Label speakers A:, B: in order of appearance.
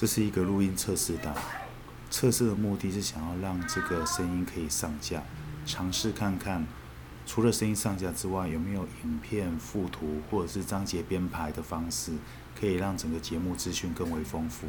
A: 这是一个录音测试档，测试的目的是想要让这个声音可以上架。尝试看看除了声音上架之外，有没有影片、附图或者是章节编排的方式，可以让整个节目资讯更为丰富。